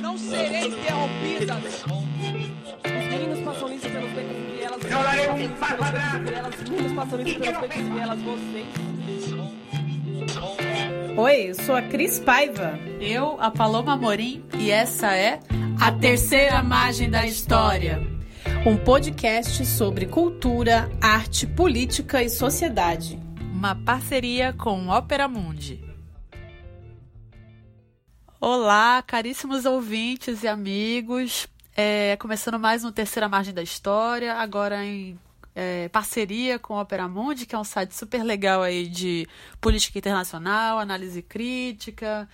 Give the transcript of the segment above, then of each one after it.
não serei interrompida. Os meninos passam isso pelos becos e elas... Eu darei um passo atrás. Os meninos passam isso pelos becos e elas, vocês... Oi, eu sou a Cris Paiva. Eu, a Paloma Morim, e essa é A Terceira Margem da História. Um podcast sobre cultura, arte, política e sociedade. Uma parceria com Ópera Mundi. Olá, caríssimos ouvintes e amigos. É, começando mais um Terceira Margem da História, agora em é, parceria com o Opera Mundi, que é um site super legal aí de política internacional, análise crítica,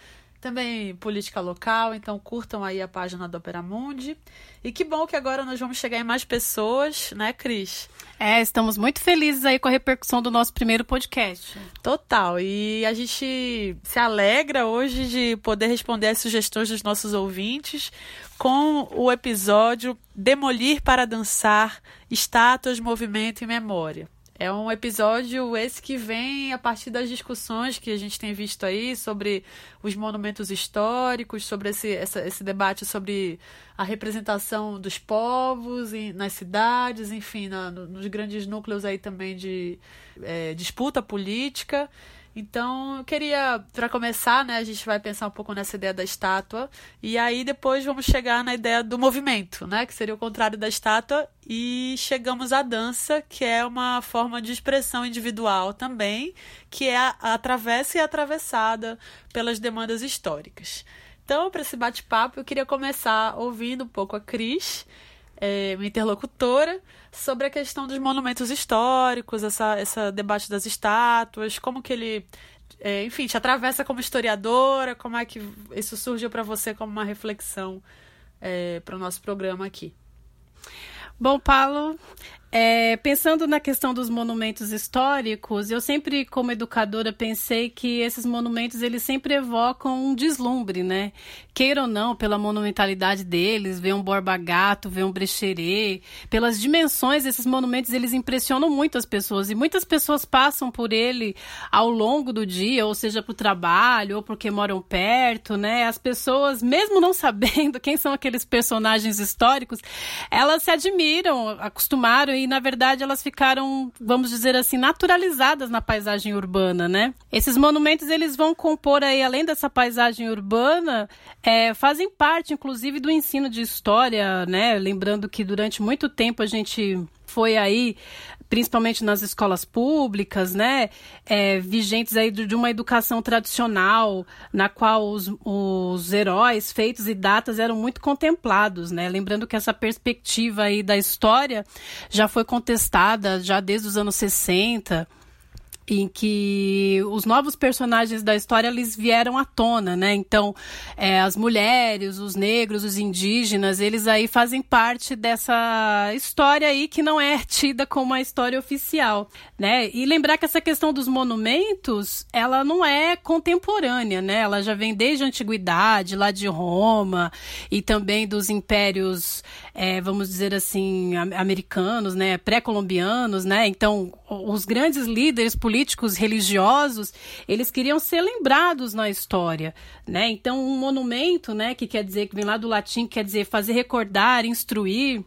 também política local, então curtam aí a página do Opera Mundi. E que bom que agora nós vamos chegar em mais pessoas, né, Cris? É, estamos muito felizes aí com a repercussão do nosso primeiro podcast. Total. E a gente se alegra hoje de poder responder às sugestões dos nossos ouvintes com o episódio Demolir para Dançar Estátuas, Movimento e Memória. É um episódio esse que vem a partir das discussões que a gente tem visto aí sobre os monumentos históricos, sobre esse, essa, esse debate sobre a representação dos povos em, nas cidades, enfim, na, nos grandes núcleos aí também de é, disputa política. Então, eu queria, para começar, né, a gente vai pensar um pouco nessa ideia da estátua, e aí depois vamos chegar na ideia do movimento, né, que seria o contrário da estátua, e chegamos à dança, que é uma forma de expressão individual também, que é atravessa e atravessada pelas demandas históricas. Então, para esse bate-papo, eu queria começar ouvindo um pouco a Cris, é, minha interlocutora, sobre a questão dos monumentos históricos, essa, essa debate das estátuas, como que ele, é, enfim, te atravessa como historiadora, como é que isso surgiu para você como uma reflexão é, para o nosso programa aqui. Bom, Paulo, é, pensando na questão dos monumentos históricos, eu sempre, como educadora, pensei que esses monumentos eles sempre evocam um deslumbre, né? Queira ou não, pela monumentalidade deles, ver um Borba Gato, ver um Brecheret, pelas dimensões desses monumentos, eles impressionam muito as pessoas e muitas pessoas passam por ele ao longo do dia, ou seja, para o trabalho, ou porque moram perto, né? As pessoas, mesmo não sabendo quem são aqueles personagens históricos, elas se admiram, acostumaram e, na verdade, elas ficaram, vamos dizer assim, naturalizadas na paisagem urbana, né? Esses monumentos, eles vão compor aí, além dessa paisagem urbana, é, fazem parte, inclusive, do ensino de história, né? Lembrando que durante muito tempo a gente foi aí principalmente nas escolas públicas, né, é, vigentes aí de, uma educação tradicional, na qual os, os heróis, feitos e datas eram muito contemplados, né, lembrando que essa perspectiva aí da história já foi contestada já desde os anos 60, em que os novos personagens da história eles vieram à tona, né? Então, é, as mulheres, os negros, os indígenas, eles aí fazem parte dessa história aí que não é tida como uma história oficial, né? E lembrar que essa questão dos monumentos, ela não é contemporânea, né? Ela já vem desde a antiguidade, lá de Roma e também dos impérios, é, vamos dizer assim, americanos, né? Pré-colombianos, né? Então, os grandes líderes políticos religiosos, eles queriam ser lembrados na história, né? Então, um monumento, né, que quer dizer que vem lá do latim, quer dizer fazer recordar, instruir,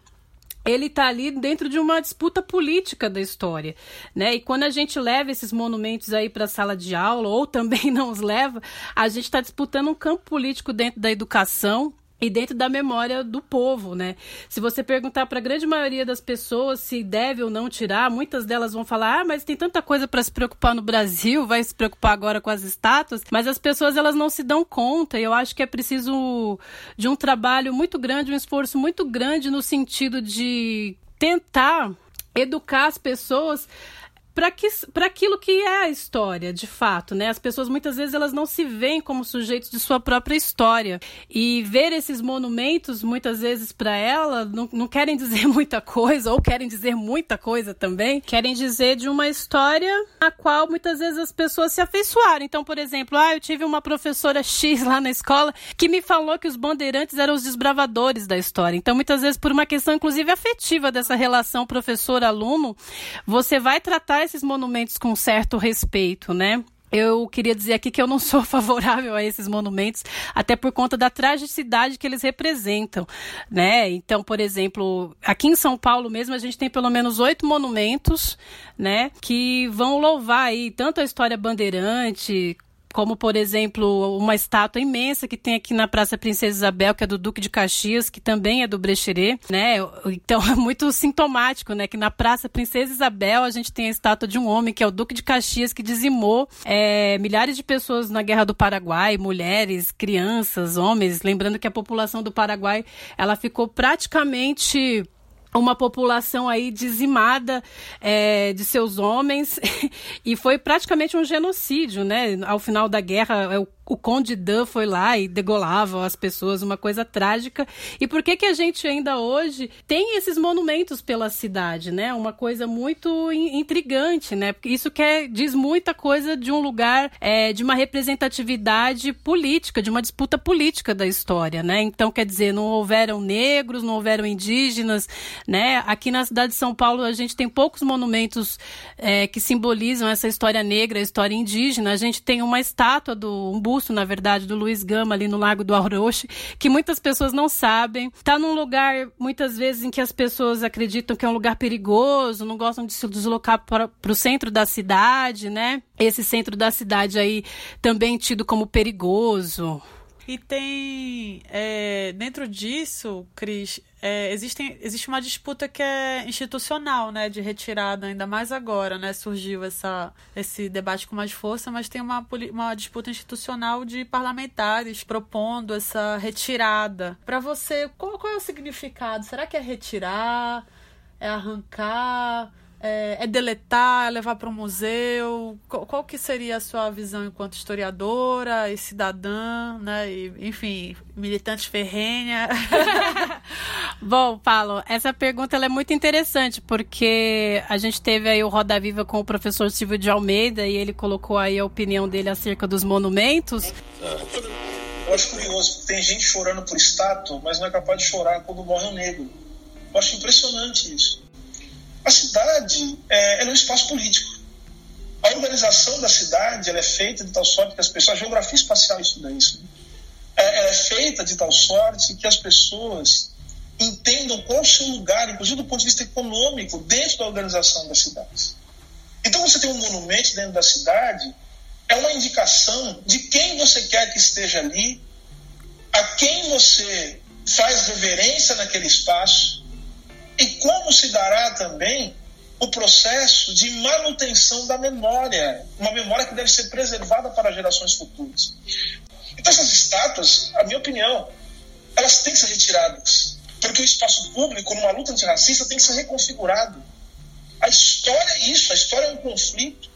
ele está ali dentro de uma disputa política da história, né? E quando a gente leva esses monumentos aí para a sala de aula ou também não os leva, a gente está disputando um campo político dentro da educação, e dentro da memória do povo, né? Se você perguntar para a grande maioria das pessoas se deve ou não tirar, muitas delas vão falar: "Ah, mas tem tanta coisa para se preocupar no Brasil, vai se preocupar agora com as estátuas", mas as pessoas elas não se dão conta. E eu acho que é preciso de um trabalho muito grande, um esforço muito grande no sentido de tentar educar as pessoas para aquilo que é a história, de fato, né? As pessoas muitas vezes elas não se veem como sujeitos de sua própria história e ver esses monumentos muitas vezes para ela não, não querem dizer muita coisa ou querem dizer muita coisa também, querem dizer de uma história a qual muitas vezes as pessoas se afeiçoaram. Então, por exemplo, ah, eu tive uma professora X lá na escola que me falou que os bandeirantes eram os desbravadores da história. Então, muitas vezes por uma questão inclusive afetiva dessa relação professor-aluno, você vai tratar esses monumentos com certo respeito, né? eu queria dizer aqui que eu não sou favorável a esses monumentos, até por conta da tragicidade que eles representam, né? Então, por exemplo, aqui em São Paulo mesmo a gente tem pelo menos oito monumentos, né, que vão louvar aí tanto a história bandeirante como por exemplo uma estátua imensa que tem aqui na Praça Princesa Isabel, que é do Duque de Caxias, que também é do Brecheret, né? Então é muito sintomático, né, que na Praça Princesa Isabel a gente tem a estátua de um homem que é o Duque de Caxias que dizimou é, milhares de pessoas na Guerra do Paraguai, mulheres, crianças, homens. Lembrando que a população do Paraguai ela ficou praticamente uma população aí dizimada é, de seus homens e foi praticamente um genocídio, né? Ao final da guerra, é o o Conde Dan foi lá e degolava as pessoas, uma coisa trágica. E por que que a gente ainda hoje tem esses monumentos pela cidade, né? Uma coisa muito intrigante, né? Porque isso quer, diz muita coisa de um lugar é, de uma representatividade política, de uma disputa política da história, né? Então, quer dizer, não houveram negros, não houveram indígenas, né? Aqui na cidade de São Paulo a gente tem poucos monumentos é, que simbolizam essa história negra, a história indígena. A gente tem uma estátua do um busto, na verdade, do Luiz Gama ali no Lago do Auroche, que muitas pessoas não sabem. Está num lugar, muitas vezes, em que as pessoas acreditam que é um lugar perigoso, não gostam de se deslocar para o centro da cidade, né? Esse centro da cidade aí também tido como perigoso. E tem, é, dentro disso, Cris, é, existem, existe uma disputa que é institucional, né, de retirada, ainda mais agora, né, surgiu essa, esse debate com mais força, mas tem uma, uma disputa institucional de parlamentares propondo essa retirada. Para você, qual, qual é o significado? Será que é retirar? É arrancar? É, é deletar, é levar para um museu? Qual, qual, que seria a sua visão enquanto historiadora e cidadã, né? E, enfim, militante ferrenha? Bom, Paulo, essa pergunta é muito interessante porque a gente teve aí o Roda Viva com o professor Silvio de Almeida e ele colocou aí a opinião dele acerca dos monumentos. Eu acho curioso, tem gente chorando por estátua, mas não é capaz de chorar quando morre um negro. Eu acho impressionante isso. A cidade é, é um espaço político. A organização da cidade é feita de tal sorte que as pessoas. A geografia espacial estuda isso. Né? É, é feita de tal sorte que as pessoas entendam qual o seu lugar, inclusive do ponto de vista econômico, dentro da organização das cidades. Então, você tem um monumento dentro da cidade, é uma indicação de quem você quer que esteja ali, a quem você faz reverência naquele espaço, e como se dará também o processo de manutenção da memória, uma memória que deve ser preservada para gerações futuras. Então, essas estátuas, a minha opinião, elas têm que ser retiradas, porque o espaço público, numa luta antirracista, tem que ser reconfigurado. A história é isso, a história é um conflito.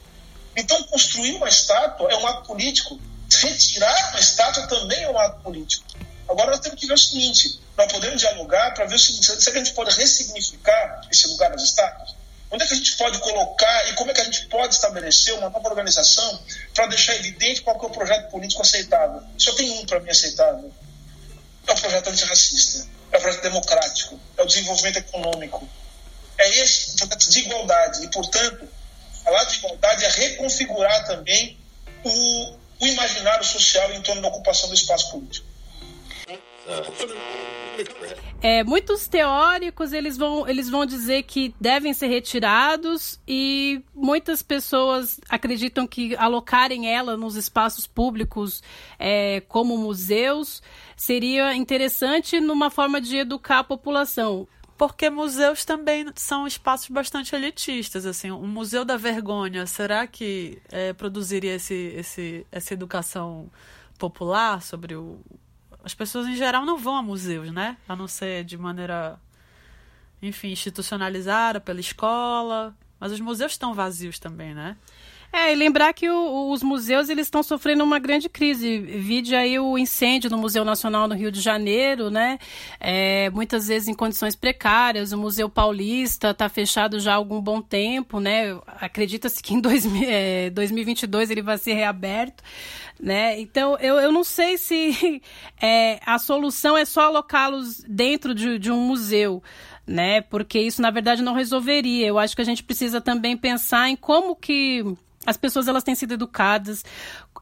Então, construir uma estátua é um ato político, retirar uma estátua também é um ato político. Agora, nós temos que ver o seguinte: nós podemos dialogar para ver se, se a gente pode ressignificar esse lugar das estátuas. Onde é que a gente pode colocar e como é que a gente pode estabelecer uma nova organização para deixar evidente qual é o projeto político aceitável? Só tem um para mim aceitável. É o projeto antirracista, é o projeto democrático, é o desenvolvimento econômico. É esse projeto de igualdade. E, portanto, falar de igualdade é reconfigurar também o, o imaginário social em torno da ocupação do espaço político. É, muitos teóricos eles vão, eles vão dizer que devem ser retirados e muitas pessoas acreditam que alocarem ela nos espaços públicos é, como museus seria interessante numa forma de educar a população. Porque museus também são espaços bastante elitistas, assim, o Museu da Vergonha, será que é, produziria esse, esse, essa educação popular sobre o, as pessoas em geral não vão a museus, né? A não ser de maneira, enfim, institucionalizada pela escola. Mas os museus estão vazios também, né? É, e lembrar que o, os museus eles estão sofrendo uma grande crise. Vide aí o incêndio no Museu Nacional no Rio de Janeiro, né? É, muitas vezes em condições precárias. O Museu Paulista está fechado já há algum bom tempo, né? Acredita-se que em dois, é, 2022 ele vai ser reaberto, né? Então eu, eu não sei se é, a solução é só alocá-los dentro de, de um museu né? Porque isso na verdade não resolveria. Eu acho que a gente precisa também pensar em como que as pessoas elas têm sido educadas,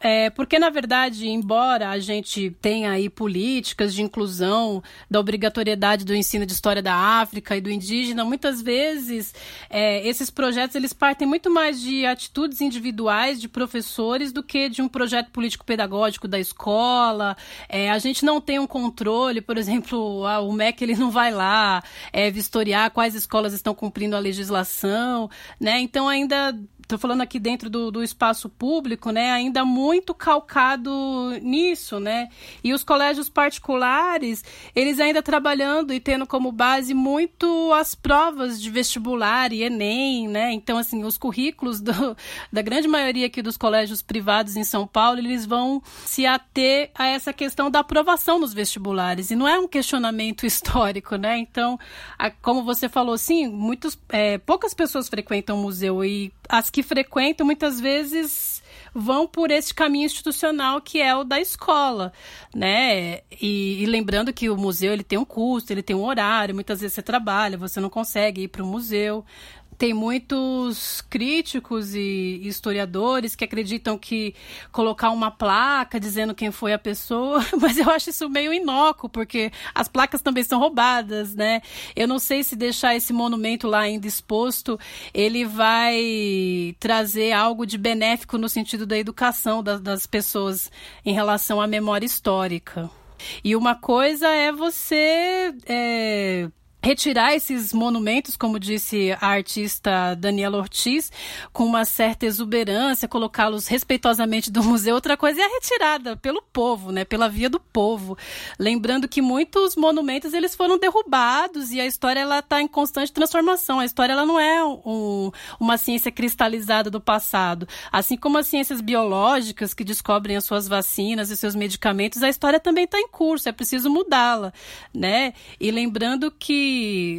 é, porque na verdade, embora a gente tenha aí políticas de inclusão, da obrigatoriedade do ensino de história da África e do indígena, muitas vezes é, esses projetos eles partem muito mais de atitudes individuais de professores do que de um projeto político-pedagógico da escola. É, a gente não tem um controle, por exemplo, a, o MEC ele não vai lá é, vistoriar quais escolas estão cumprindo a legislação, né? Então ainda estou falando aqui dentro do, do espaço público, né, ainda muito calcado nisso, né? E os colégios particulares, eles ainda trabalhando e tendo como base muito as provas de vestibular e Enem, né? Então, assim, os currículos do, da grande maioria aqui dos colégios privados em São Paulo, eles vão se ater a essa questão da aprovação nos vestibulares. E não é um questionamento histórico, né? Então, a, como você falou, sim, muitos, é, poucas pessoas frequentam o museu e as que frequentam muitas vezes vão por esse caminho institucional que é o da escola, né? E, e, lembrando que o museu ele tem um custo, ele tem um horário, muitas vezes você trabalha, você não consegue ir para o museu, tem muitos críticos e historiadores que acreditam que colocar uma placa dizendo quem foi a pessoa, mas eu acho isso meio inócuo, porque as placas também são roubadas, né? Eu não sei se deixar esse monumento lá ainda exposto, ele vai trazer algo de benéfico no sentido da educação das, das pessoas em relação à memória histórica. E uma coisa é você é, retirar esses monumentos, como disse a artista Daniela Ortiz, com uma certa exuberância, colocá-los respeitosamente do museu. Outra coisa é a retirada pelo povo, né, pela via do povo. Lembrando que muitos monumentos eles foram derrubados e a história ela está em constante transformação. A história ela não é um, uma ciência cristalizada do passado. Assim como as ciências biológicas que descobrem as suas vacinas e seus medicamentos, a história também está em curso. É preciso mudá-la, né? E lembrando que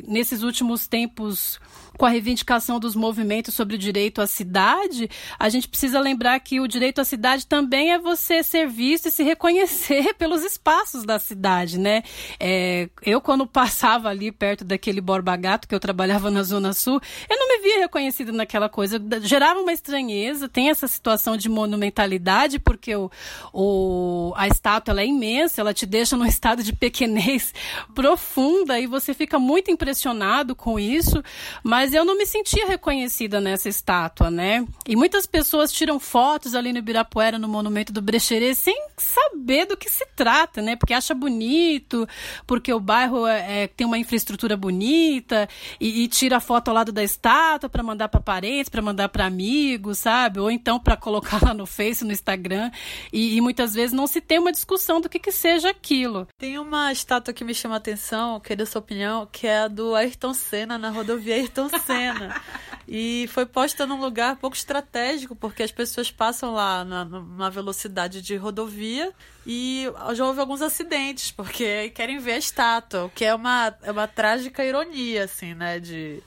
nesses últimos tempos com a reivindicação dos movimentos sobre o direito à cidade, a gente precisa lembrar que o direito à cidade também é você ser visto e se reconhecer pelos espaços da cidade, né? É, eu, quando passava ali perto daquele Borba Gato, que eu trabalhava na Zona Sul, eu não me via reconhecida naquela coisa. Gerava uma estranheza, tem essa situação de monumentalidade, porque o, o, a estátua é imensa, ela te deixa num estado de pequenez profunda e você fica muito impressionado com isso, mas mas eu não me sentia reconhecida nessa estátua, né? E muitas pessoas tiram fotos ali no Ibirapuera, no Monumento do Brecheret, sem saber do que se trata, né? Porque acha bonito, porque o bairro é, é tem uma infraestrutura bonita, e, e tira a foto ao lado da estátua para mandar para parentes, para mandar para amigos, sabe? Ou então para colocar lá no Face, no Instagram. E, e, muitas vezes não se tem uma discussão do que, que seja aquilo. Tem uma estátua que me chama a atenção, queria sua opinião, que é a do Ayrton Senna na rodovia Ayrton cena. E foi posta num lugar pouco estratégico, porque as pessoas passam lá na, numa velocidade de rodovia e já houve alguns acidentes, porque querem ver a estátua, o que é uma, é uma trágica ironia, assim, né? De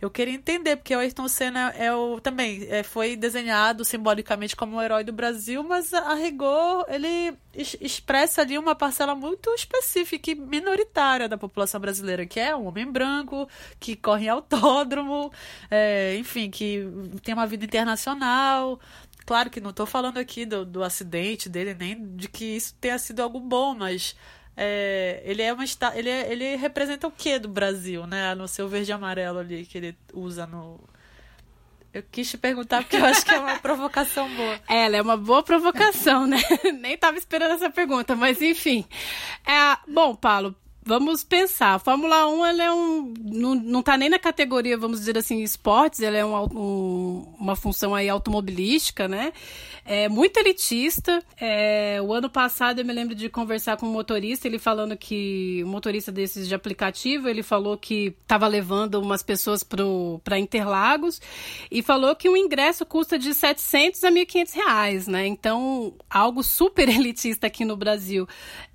eu queria entender, porque o Ayrton Senna é o, também é, foi desenhado simbolicamente como um herói do Brasil, mas a, rigor ele es, expressa ali uma parcela muito específica e minoritária da população brasileira, que é um homem branco, que corre em autódromo, é, enfim, que tem uma vida internacional, claro que não estou falando aqui do, do acidente dele, nem de que isso tenha sido algo bom, mas é, ele é uma ele, é, ele representa o que do Brasil, né? No seu verde e amarelo ali que ele usa no. Eu quis te perguntar porque eu acho que é uma provocação boa. Ela é uma boa provocação, né? Nem estava esperando essa pergunta, mas enfim. É, bom, Paulo, vamos pensar. A Fórmula 1 ela é um, não, não tá nem na categoria, vamos dizer assim, esportes, ela é um, um, uma função aí automobilística, né? É muito elitista. É, o ano passado eu me lembro de conversar com um motorista, ele falando que, um motorista desses de aplicativo, ele falou que estava levando umas pessoas para Interlagos e falou que um ingresso custa de 700 a 1.500 reais, né? Então, algo super elitista aqui no Brasil.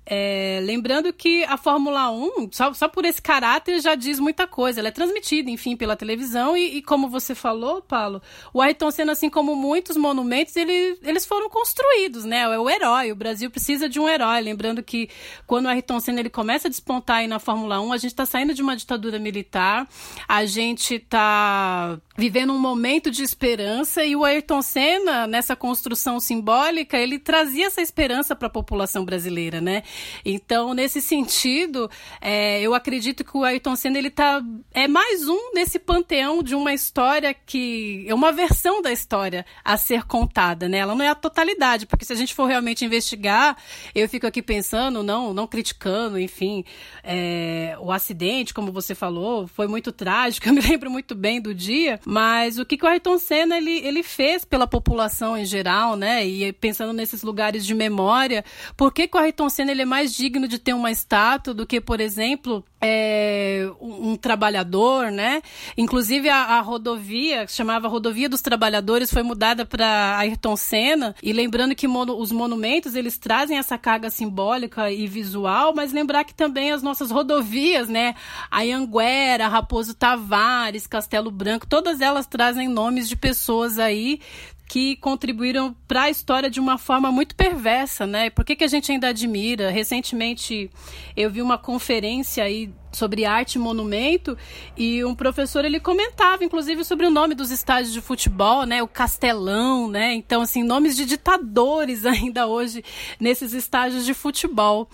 É, lembrando que a Fórmula 1, só, só por esse caráter, já diz muita coisa. Ela é transmitida, enfim, pela televisão e, e como você falou, Paulo, o Ayrton Senna, assim como muitos monumentos, ele, eles foram construídos, né? É o herói. O Brasil precisa de um herói. Lembrando que quando o Ayrton Senna ele começa a despontar aí na Fórmula 1, a gente está saindo de uma ditadura militar, a gente está vivendo um momento de esperança e o Ayrton Senna, nessa construção simbólica, ele trazia essa esperança para a população brasileira, né? Então, nesse sentido, é, eu acredito que o Ayrton Senna ele tá é mais um nesse panteão de uma história que é uma versão da história a ser contada, né? Ela não é a totalidade, porque se a gente for realmente investigar, eu fico aqui pensando, não, não criticando, enfim, é, o acidente, como você falou, foi muito trágico. Eu me lembro muito bem do dia. Mas o que, que o Ayrton Senna ele, ele fez pela população em geral, né? E pensando nesses lugares de memória, por que, que o Ayrton Senna ele é mais digno de ter uma estátua do que, por exemplo, é, um, um, trabalhador, né? Inclusive a, a, rodovia, que chamava Rodovia dos Trabalhadores, foi mudada para Ayrton Senna. E lembrando que mono, os monumentos eles trazem essa carga simbólica e visual, mas lembrar que também as nossas rodovias, né? A Anguera, Raposo Tavares, Castelo Branco, todas elas trazem nomes de pessoas aí que contribuíram para a história de uma forma muito perversa, né? Por que, que a gente ainda admira? Recentemente eu vi uma conferência aí sobre arte e monumento e um professor ele comentava inclusive sobre o nome dos estádios de futebol, né? O Castelão, né? Então assim, nomes de ditadores ainda hoje nesses estádios de futebol.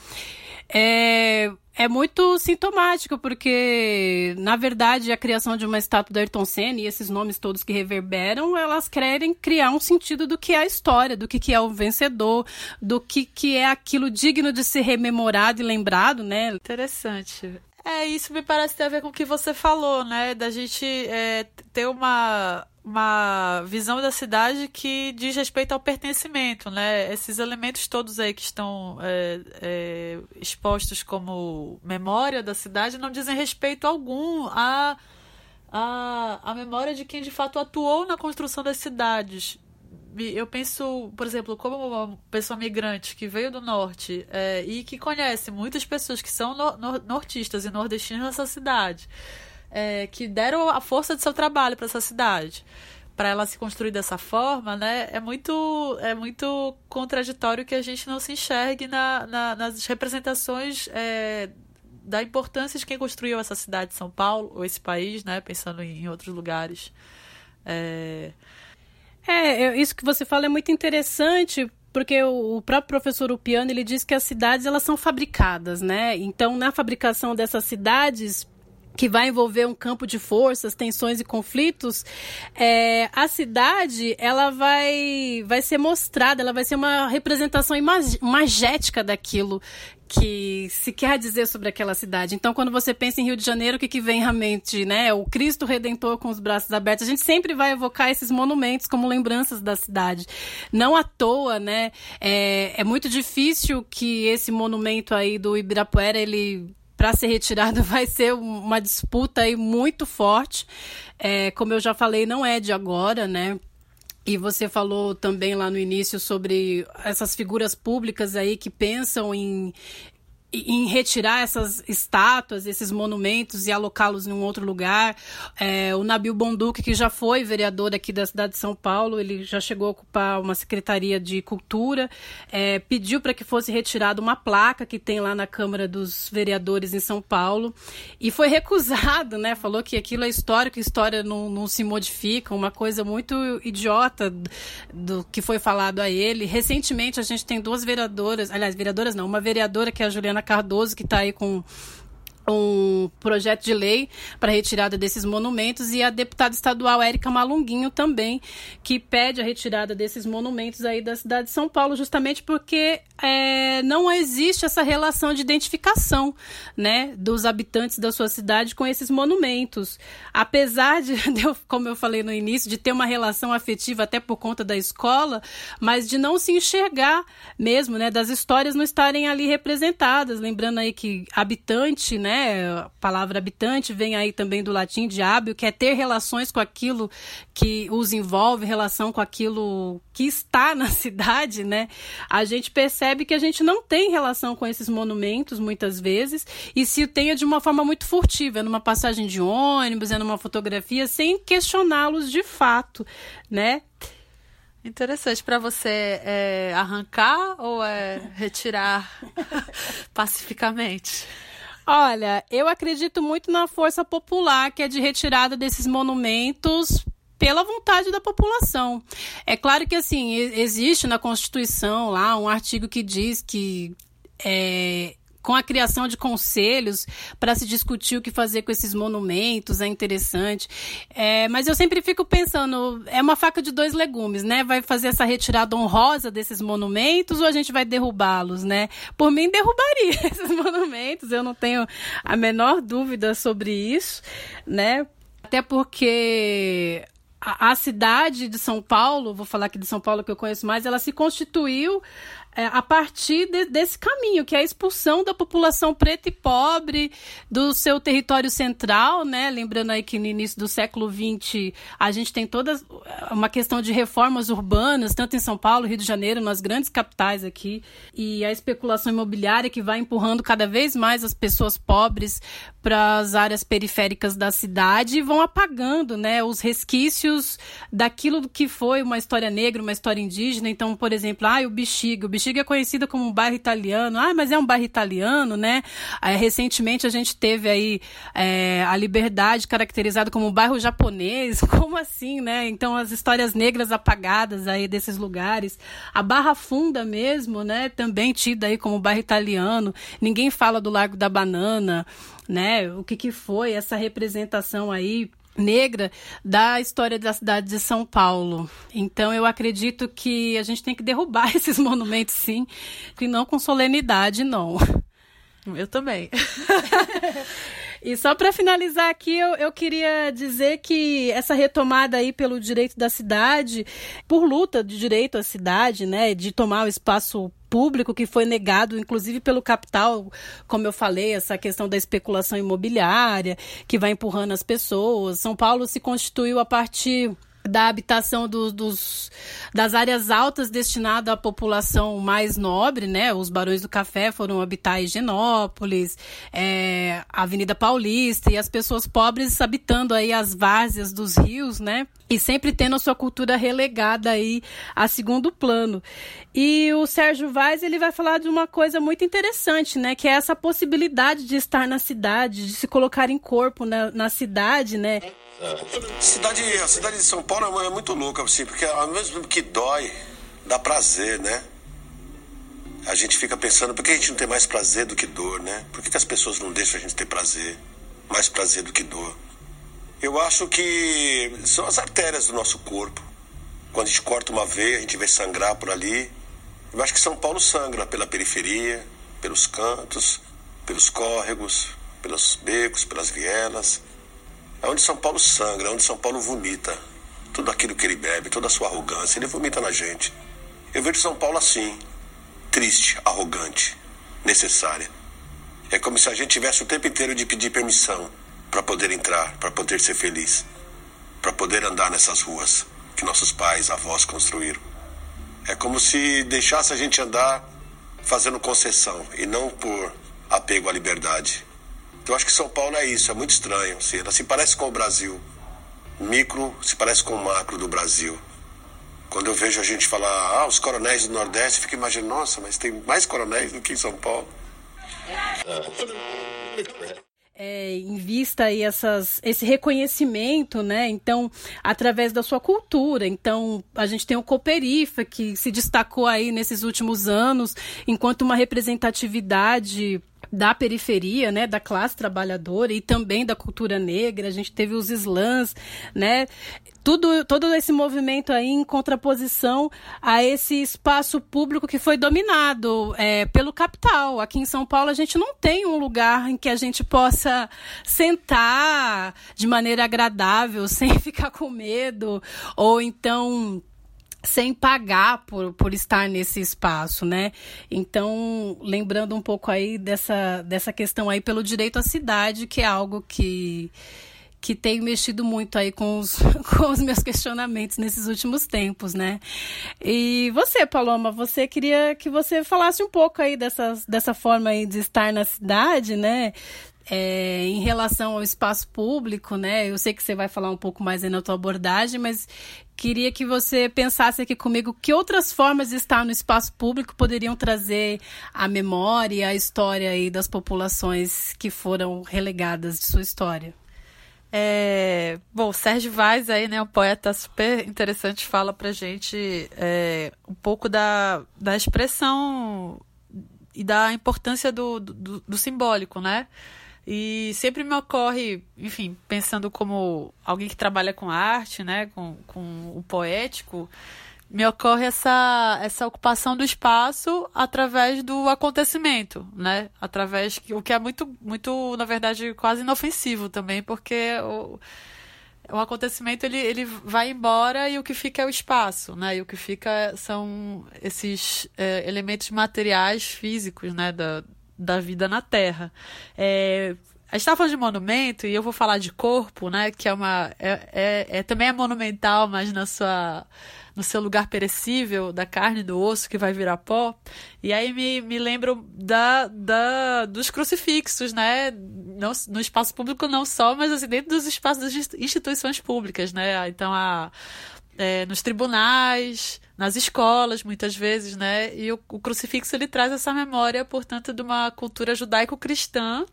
É, é muito sintomático, porque, na verdade, a criação de uma estátua do Ayrton Senna e esses nomes todos que reverberam, elas querem criar um sentido do que é a história, do que, que é o vencedor, do que, que é aquilo digno de ser rememorado e lembrado, né? Interessante. É, isso me parece ter a ver com o que você falou, né? Da gente é, ter uma, uma visão da cidade que diz respeito ao pertencimento, né? Esses elementos todos aí que estão é, é, expostos como memória da cidade não dizem respeito algum à, à, à memória de quem de fato atuou na construção das cidades. Eu penso, por exemplo, como uma pessoa migrante que veio do norte é, e que conhece muitas pessoas que são no, no, nortistas e nordestinos nessa cidade é, que deram a força de seu trabalho para essa cidade para ela se construir dessa forma, né, é muito, é muito contraditório que a gente não se enxergue na, na, nas representações é, da importância de quem construiu essa cidade de São Paulo, ou esse país, né, pensando em, em outros lugares. É... é, isso que você fala é muito interessante, porque o, próprio professor Upiano ele diz que as cidades elas são fabricadas, né? Então na fabricação dessas cidades que vai envolver um campo de forças, tensões e conflitos, é, a cidade ela vai, vai ser mostrada, ela vai ser uma representação imagética daquilo que se quer dizer sobre aquela cidade. Então, quando você pensa em Rio de Janeiro, o que, que vem à mente, né? O Cristo Redentor com os braços abertos. A gente sempre vai evocar esses monumentos como lembranças da cidade. Não à toa, né? É, é muito difícil que esse monumento aí do Ibirapuera, ele para ser retirado vai ser uma disputa aí muito forte. É, como eu já falei, não é de agora, né? E você falou também lá no início sobre essas figuras públicas aí que pensam em, em retirar essas estátuas, esses monumentos e alocá-los em um outro lugar. É, o Nabil Bonduque, que já foi vereador aqui da cidade de São Paulo, ele já chegou a ocupar uma secretaria de cultura, é, pediu para que fosse retirada uma placa que tem lá na Câmara dos Vereadores em São Paulo e foi recusado, né? Falou que aquilo é histórico, história não, não se modifica, uma coisa muito idiota do que foi falado a ele. Recentemente a gente tem duas vereadoras, aliás, vereadoras não, uma vereadora que é a Juliana Cardoso, que está aí com um projeto de lei para retirada desses monumentos e a deputada estadual Érica Malunguinho também, que pede a retirada desses monumentos aí da cidade de São Paulo, justamente porque é, não existe essa relação de identificação né, dos habitantes da sua cidade com esses monumentos. Apesar de, como eu falei no início, de ter uma relação afetiva até por conta da escola, mas de não se enxergar mesmo, né, das histórias não estarem ali representadas. Lembrando aí que habitante, né, né? A palavra habitante vem aí também do latim diábio, que é ter relações com aquilo que os envolve, relação com aquilo que está na cidade, né? A gente percebe que a gente não tem relação com esses monumentos muitas vezes, e se tenha de uma forma muito furtiva, é numa passagem de ônibus, é numa fotografia, sem questioná-los de fato, né? Interessante. Para você é arrancar ou é retirar pacificamente? Olha, eu acredito muito na força popular, que é de retirada desses monumentos pela vontade da população. É claro que assim existe na Constituição lá um artigo que diz que é, com a criação de conselhos para se discutir o que fazer com esses monumentos, é interessante. É, mas eu sempre fico pensando, é uma faca de dois legumes, né? Vai fazer essa retirada honrosa desses monumentos ou a gente vai derrubá-los, né? Por mim, derrubaria esses monumentos, eu não tenho a menor dúvida sobre isso, né? Até porque a, cidade de São Paulo, vou falar aqui de São Paulo que eu conheço mais, ela se constituiu é, a partir de, desse caminho, que é a expulsão da população preta e pobre do seu território central, né? Lembrando aí que no início do século XX a gente tem toda uma questão de reformas urbanas, tanto em São Paulo, Rio de Janeiro, nas grandes capitais aqui, e a especulação imobiliária que vai empurrando cada vez mais as pessoas pobres para as áreas periféricas da cidade e vão apagando, né, os resquícios daquilo que foi uma história negra, uma história indígena. Então, por exemplo, ah, o Bexiga, o Bexiga é conhecido como um bairro italiano. Ah, mas é um bairro italiano, né? É, recentemente a gente teve aí é, a Liberdade caracterizada como um bairro japonês. Como assim, né? Então, as histórias negras apagadas aí desses lugares. A Barra Funda mesmo, né? Também tida aí como bairro italiano. Ninguém fala do Largo da Banana né? O que, que foi essa representação aí negra da história da cidade de São Paulo. Então eu acredito que a gente tem que derrubar esses monumentos sim, e não com solenidade não. Eu também. E só para finalizar aqui, eu, eu queria dizer que essa retomada aí pelo direito da cidade, por luta de direito à cidade, né, de tomar o espaço público que foi negado, inclusive pelo capital, como eu falei, essa questão da especulação imobiliária, que vai empurrando as pessoas. São Paulo se constituiu a partir da habitação do, dos, das áreas altas destinada à população mais nobre, né? Os Barões do Café foram habitar Higienópolis, é, Avenida Paulista, e as pessoas pobres habitando aí as várzeas dos rios, né? E sempre tendo a sua cultura relegada aí a segundo plano. E o Sérgio Vaz, ele vai falar de uma coisa muito interessante, né? Que é essa possibilidade de estar na cidade, de se colocar em corpo na, na cidade, né? Cidade, a cidade de São Paulo é muito louca, assim, porque ao mesmo tempo que dói, dá prazer, né? A gente fica pensando, por que a gente não tem mais prazer do que dor, né? Por que, que as pessoas não deixam a gente ter prazer? Mais prazer do que dor. Eu acho que são as artérias do nosso corpo. Quando a gente corta uma veia, a gente vê sangrar por ali. Eu acho que São Paulo sangra pela periferia, pelos cantos, pelos córregos, pelos becos, pelas vielas. É onde São Paulo sangra, é onde São Paulo vomita. Tudo aquilo que ele bebe, toda a sua arrogância, ele vomita na gente. Eu vejo São Paulo assim, triste, arrogante, necessária. É como se a gente tivesse o tempo inteiro de pedir permissão para poder entrar, para poder ser feliz, para poder andar nessas ruas que nossos pais, avós construíram. É como se deixasse a gente andar fazendo concessão e não por apego à liberdade. Eu acho que São Paulo é isso, é muito estranho. Assim, ela se parece com o Brasil. Micro se parece com o macro do Brasil. Quando eu vejo a gente falar, ah, os coronéis do Nordeste, eu fico imaginando, nossa, mas tem mais coronéis do que em São Paulo. É, em vista aí essas, esse reconhecimento, né? Então, através da sua cultura. Então, a gente tem o Cooperifa, que se destacou aí nesses últimos anos enquanto uma representatividade da periferia, né, da classe trabalhadora e também da cultura negra. A gente teve os slams, né? Tudo, todo esse movimento aí em contraposição a esse espaço público que foi dominado é, pelo capital. Aqui em São Paulo a gente não tem um lugar em que a gente possa sentar de maneira agradável, sem ficar com medo, ou então sem pagar por, por estar nesse espaço, né? Então, lembrando um pouco aí dessa, dessa questão aí pelo direito à cidade, que é algo que que tem mexido muito aí com os, com os meus questionamentos nesses últimos tempos, né? E você, Paloma, você queria que você falasse um pouco aí dessa, dessa forma aí de estar na cidade, né? É, em relação ao espaço público, né? Eu sei que você vai falar um pouco mais aí na tua abordagem, mas queria que você pensasse aqui comigo que outras formas de estar no espaço público poderiam trazer a memória, a história aí das populações que foram relegadas de sua história. É, bom, Sérgio Vaz aí, né, um poeta super interessante, fala pra gente é, um pouco da, da expressão e da importância do, do, do, simbólico, né? E sempre me ocorre, enfim, pensando como alguém que trabalha com arte, né, com, com o poético, me ocorre essa, essa ocupação do espaço através do acontecimento, né? Através o que é muito, muito, na verdade, quase inofensivo também, porque o, o acontecimento ele, ele vai embora e o que fica é o espaço, né? E o que fica são esses é, elementos materiais, físicos, né? Da, da vida na Terra. É, a gente estava falando de monumento e eu vou falar de corpo, né? Que é uma. É, é, é, também é monumental, mas na sua no seu lugar perecível da carne do osso que vai virar pó. E aí me, me lembro da, da, dos crucifixos, né? Não, no espaço público não só, mas assim, dentro dos espaços das instituições públicas, né? Então, a, é, nos tribunais, nas escolas, muitas vezes, né? E o, o crucifixo ele traz essa memória, portanto, de uma cultura judaico-cristã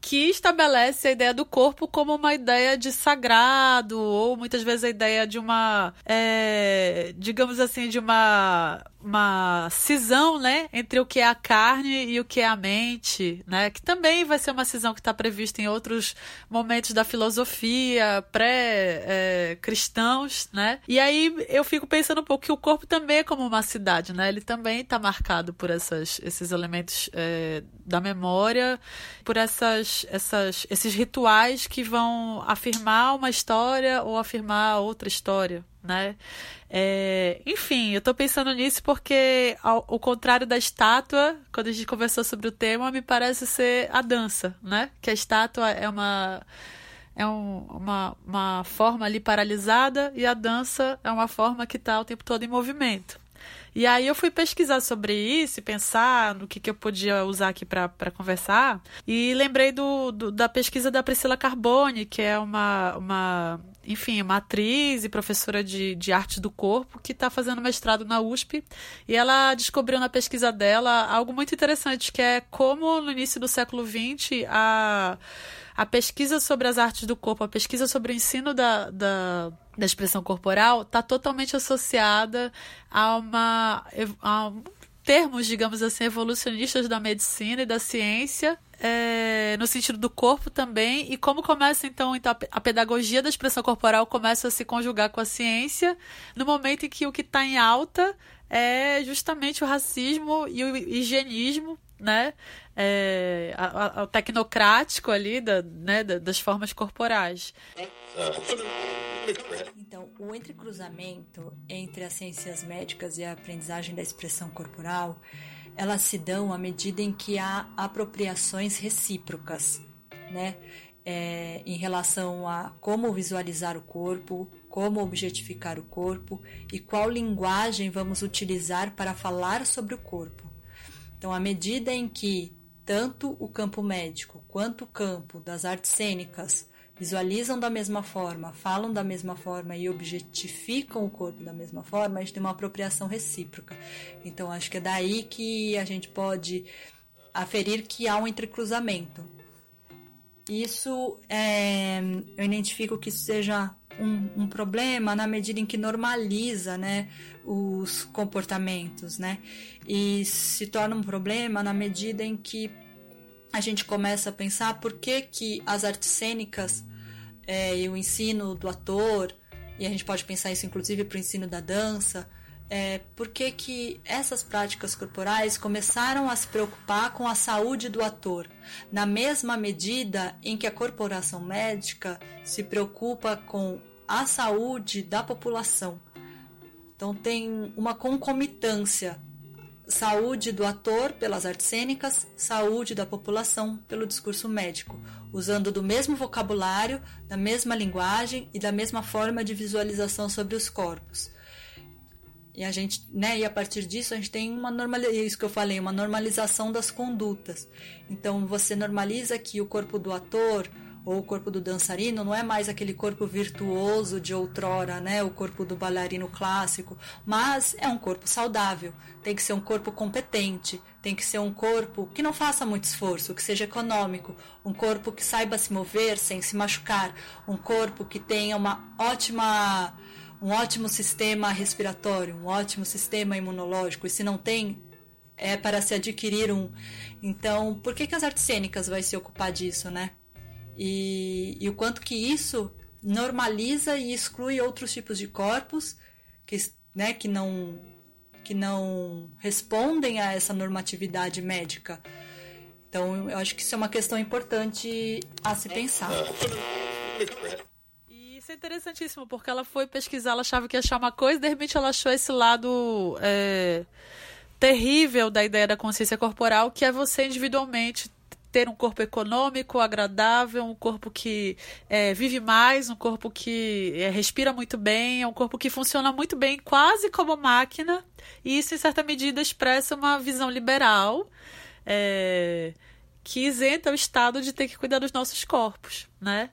que estabelece a ideia do corpo como uma ideia de sagrado, ou muitas vezes a ideia de uma, é, digamos assim, de uma uma cisão, né, entre o que é a carne e o que é a mente, né, que também vai ser uma cisão que está prevista em outros momentos da filosofia pré-cristãos, é, né, e aí eu fico pensando um pouco que o corpo também é como uma cidade, né, ele também está marcado por essas, esses elementos é, da memória, por essas, essas, esses rituais que vão afirmar uma história ou afirmar outra história, né? É, enfim, eu estou pensando nisso porque, ao, ao, contrário da estátua, quando a gente conversou sobre o tema, me parece ser a dança, né? Que a estátua é uma é um, uma, uma forma ali paralisada e a dança é uma forma que está o tempo todo em movimento. E aí eu fui pesquisar sobre isso e pensar no que, que eu podia usar aqui para conversar. E lembrei do, do, da pesquisa da Priscila Carbone, que é uma, uma enfim, uma atriz e professora de, de arte do corpo que está fazendo mestrado na USP. E ela descobriu na pesquisa dela algo muito interessante, que é como no início do século XX a a pesquisa sobre as artes do corpo, a pesquisa sobre o ensino da, da, da expressão corporal está totalmente associada a uma. A termos, digamos assim, evolucionistas da medicina e da ciência, é, no sentido do corpo também, e como começa então, então a pedagogia da expressão corporal começa a se conjugar com a ciência, no momento em que o que está em alta é justamente o racismo e o higienismo, né? É, a, a, o tecnocrático ali da, né, das formas corporais. Então, o entrecruzamento entre as ciências médicas e a aprendizagem da expressão corporal, elas se dão à medida em que há apropriações recíprocas, né? É, em relação a como visualizar o corpo, como objetificar o corpo e qual linguagem vamos utilizar para falar sobre o corpo. Então, à medida em que tanto o campo médico quanto o campo das artes cênicas visualizam da mesma forma, falam da mesma forma e objetificam o corpo da mesma forma, a gente tem uma apropriação recíproca. Então, acho que é daí que a gente pode aferir que há um entrecruzamento. Isso é, eu identifico que isso seja um, um, problema na medida em que normaliza né, os comportamentos, né? E se torna um problema na medida em que a gente começa a pensar por que, que as artes cênicas é, e o ensino do ator, e a gente pode pensar isso inclusive para o ensino da dança, é, por que, que essas práticas corporais começaram a se preocupar com a saúde do ator, na mesma medida em que a corporação médica se preocupa com a saúde da população. Então tem uma concomitância saúde do ator pelas artes cênicas, saúde da população pelo discurso médico, usando do mesmo vocabulário, da mesma linguagem e da mesma forma de visualização sobre os corpos. E a gente, né, e a partir disso a gente tem uma normalização, isso que eu falei, uma normalização das condutas. Então você normaliza que o corpo do ator ou o corpo do dançarino não é mais aquele corpo virtuoso de outrora, né? O corpo do bailarino clássico, mas é um corpo saudável. Tem que ser um corpo competente, tem que ser um corpo que não faça muito esforço, que seja econômico, um corpo que saiba se mover sem se machucar, um corpo que tenha uma ótima um ótimo sistema respiratório, um ótimo sistema imunológico. E se não tem, é para se adquirir um. Então, por que, que as artes cênicas vai se ocupar disso, né? E, e o quanto que isso normaliza e exclui outros tipos de corpos que, né, que, não, que não respondem a essa normatividade médica. Então, eu acho que isso é uma questão importante a se pensar. E isso é interessantíssimo, porque ela foi pesquisar, ela achava que ia achar uma coisa, de repente ela achou esse lado é, terrível da ideia da consciência corporal, que é você individualmente ter um corpo econômico, agradável, um corpo que é, vive mais, um corpo que é, respira muito bem, é um corpo que funciona muito bem, quase como máquina. E isso, em certa medida, expressa uma visão liberal é, que isenta o Estado de ter que cuidar dos nossos corpos, né?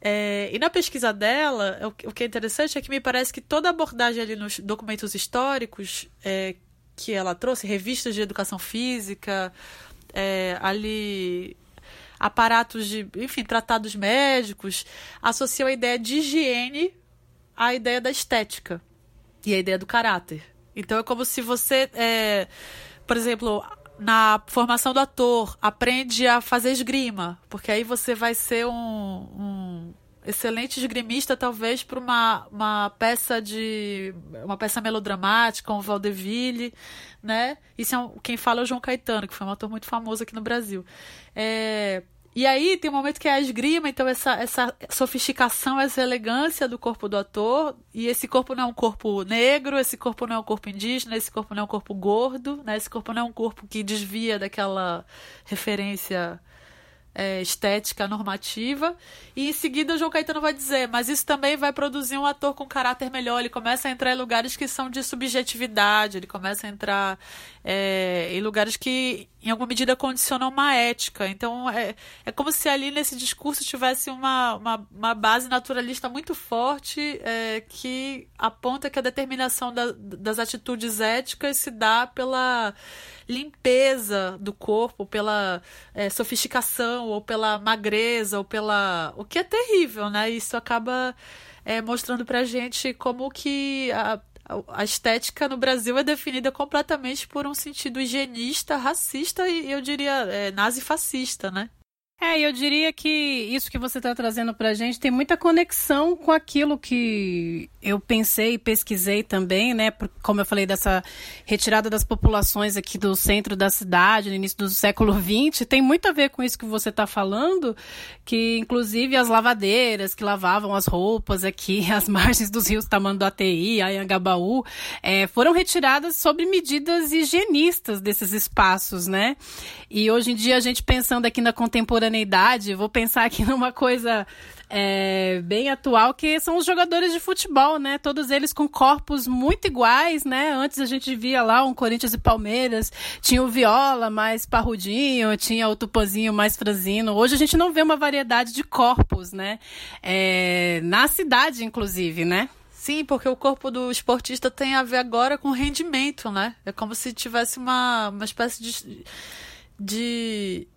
É, e na pesquisa dela, o, o, que é interessante é que me parece que toda abordagem ali nos documentos históricos é, que ela trouxe, revistas de educação física, é, ali aparatos de, enfim, tratados médicos, associam a ideia de higiene à ideia da estética e à ideia do caráter. Então é como se você, é, por exemplo, na formação do ator, aprende a fazer esgrima, porque aí você vai ser um, um excelente esgrimista, talvez, para uma, uma peça de. uma peça melodramática, um vaudeville, né? Isso é um, quem fala é o João Caetano, que foi um ator muito famoso aqui no Brasil. É, e aí tem um momento que é a esgrima, então essa, essa sofisticação, essa elegância do corpo do ator, e esse corpo não é um corpo negro, esse corpo não é um corpo indígena, esse corpo não é um corpo gordo, né? Esse corpo não é um corpo que desvia daquela referência é, estética normativa. E em seguida o João Caetano vai dizer, mas isso também vai produzir um ator com caráter melhor. Ele começa a entrar em lugares que são de subjetividade, ele começa a entrar é, em lugares que, em alguma medida, condicionam uma ética. Então, é, é como se ali nesse discurso tivesse uma, uma, uma base naturalista muito forte é, que aponta que a determinação da, das atitudes éticas se dá pela limpeza do corpo, pela é, sofisticação, ou pela magreza, ou pela. O que é terrível, né? Isso acaba é, mostrando pra gente como que a, a estética no Brasil é definida completamente por um sentido higienista, racista e eu diria é, nazifascista, né? É, eu diria que isso que você está trazendo para a gente tem muita conexão com aquilo que eu pensei e pesquisei também, né? Como eu falei, dessa retirada das populações aqui do centro da cidade, no início do século XX, tem muito a ver com isso que você está falando, que inclusive as lavadeiras que lavavam as roupas aqui, as margens dos rios Tamanduateí, Anhangabaú, é, foram retiradas sob medidas higienistas desses espaços, né? E hoje em dia a gente pensando aqui na contemporaneidade, vou pensar aqui numa coisa é, bem atual, que são os jogadores de futebol, né? Todos eles com corpos muito iguais, né? Antes a gente via lá um Corinthians e Palmeiras, tinha o Viola mais parrudinho, tinha o Tupozinho mais franzino. Hoje a gente não vê uma variedade de corpos, né? É, na cidade, inclusive, né? Sim, porque o corpo do esportista tem a ver agora com rendimento, né? É como se tivesse uma, uma espécie de, de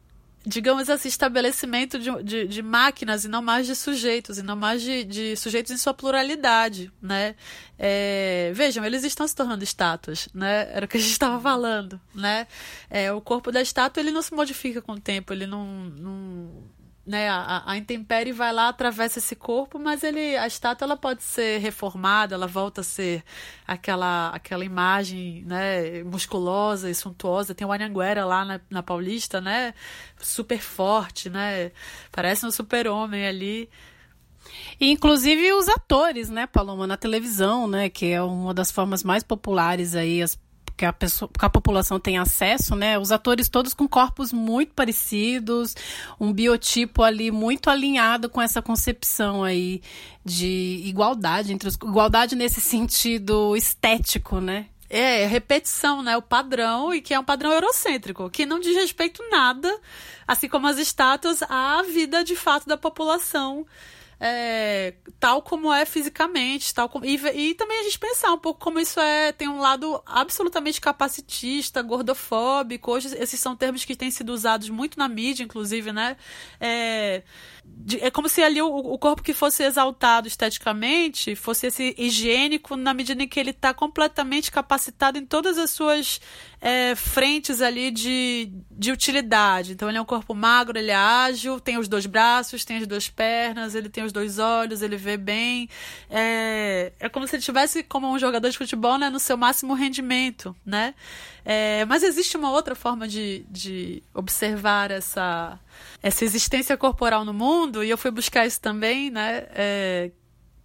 digamos assim, estabelecimento de, de, de, máquinas e não mais de sujeitos, e não mais de, de sujeitos em sua pluralidade, né? É, vejam, eles estão se tornando estátuas, né? Era o que a gente estava falando, né? É, o corpo da estátua, ele não se modifica com o tempo, ele não, não né, a, a intempérie vai lá, atravessa esse corpo, mas ele, a estátua ela pode ser reformada, ela volta a ser aquela, aquela imagem né, musculosa e suntuosa. Tem o Anhanguera lá na, na Paulista, né, super forte, né, parece um super-homem ali. E, inclusive os atores, né, Paloma, na televisão, né, que é uma das formas mais populares aí, as que a, pessoa, que a população tem acesso, né? Os atores todos com corpos muito parecidos, um biotipo ali muito alinhado com essa concepção aí de igualdade entre os, igualdade nesse sentido estético, né? É, repetição, né? O padrão, e que é um padrão eurocêntrico, que não diz respeito nada, assim como as estátuas, à vida de fato da população é, tal como é fisicamente, tal como, e, e, também a gente pensar um pouco como isso é tem um lado absolutamente capacitista, gordofóbico. Hoje esses são termos que têm sido usados muito na mídia, inclusive, né? É, é como se ali o, o, corpo que fosse exaltado esteticamente fosse esse higiênico na medida em que ele está completamente capacitado em todas as suas é, frentes ali de, de utilidade. Então ele é um corpo magro, ele é ágil, tem os dois braços, tem as duas pernas, ele tem os dois olhos, ele vê bem. É, é como se ele estivesse como um jogador de futebol né, no seu máximo rendimento, né? É, mas existe uma outra forma de, de observar essa, essa existência corporal no mundo, e eu fui buscar isso também, né? É,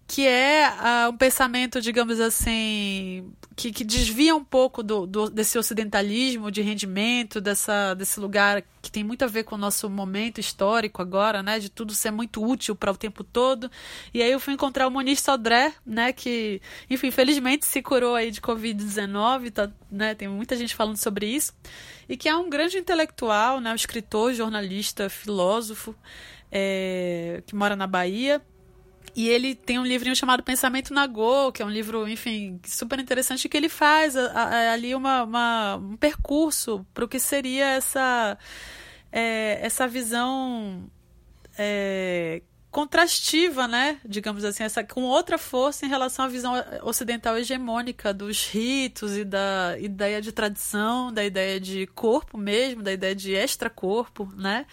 que é uh, um pensamento, digamos assim, que, que desvia um pouco do, do, desse ocidentalismo de rendimento, dessa, desse lugar que tem muito a ver com o nosso momento histórico agora, né, de tudo ser muito útil para o tempo todo. E aí eu fui encontrar o Moniz Sodré, né, que, enfim, infelizmente se curou aí de Covid-19, tá, né, tem muita gente falando sobre isso, e que é um grande intelectual, né, um escritor, jornalista, filósofo, é, que mora na Bahia e ele tem um livrinho chamado Pensamento na Go, que é um livro, enfim, super interessante, que ele faz a, a, ali uma, uma, um percurso para o que seria essa, é, essa visão é, contrastiva, né? Digamos assim, essa, com outra força em relação à visão ocidental hegemônica dos ritos e da ideia de tradição, da ideia de corpo mesmo, da ideia de extracorpo, né?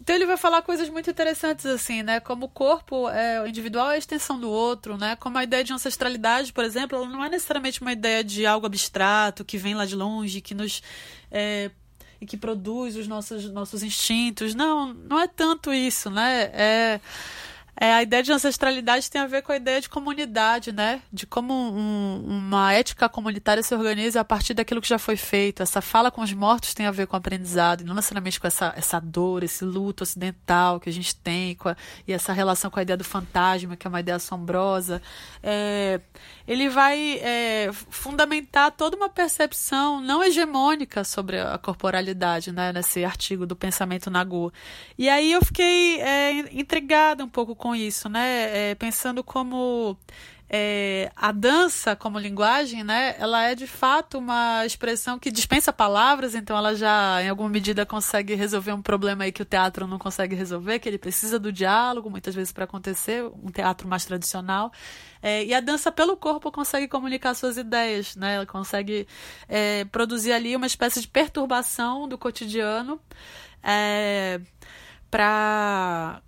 Então ele vai falar coisas muito interessantes assim, né? Como o corpo é individual é a extensão do outro, né? Como a ideia de ancestralidade, por exemplo, ela não é necessariamente uma ideia de algo abstrato que vem lá de longe, que nos é, e que produz os nossos nossos instintos. Não, não é tanto isso, né? É é, a ideia de ancestralidade tem a ver com a ideia de comunidade, né? De como um, uma ética comunitária se organiza a partir daquilo que já foi feito. Essa fala com os mortos tem a ver com o aprendizado, não necessariamente com essa, essa dor, esse luto ocidental que a gente tem, a, e essa relação com a ideia do fantasma, que é uma ideia assombrosa. É, ele vai é, fundamentar toda uma percepção não hegemônica sobre a corporalidade, né? Nesse artigo do pensamento Nagu. E aí eu fiquei é, intrigada um pouco com com isso, né? É, pensando como é, a dança como linguagem, né? Ela é de fato uma expressão que dispensa palavras, então ela já, em alguma medida, consegue resolver um problema aí que o teatro não consegue resolver, que ele precisa do diálogo, muitas vezes, para acontecer, um teatro mais tradicional. É, e a dança pelo corpo consegue comunicar suas ideias, né? Ela consegue é, produzir ali uma espécie de perturbação do cotidiano é, para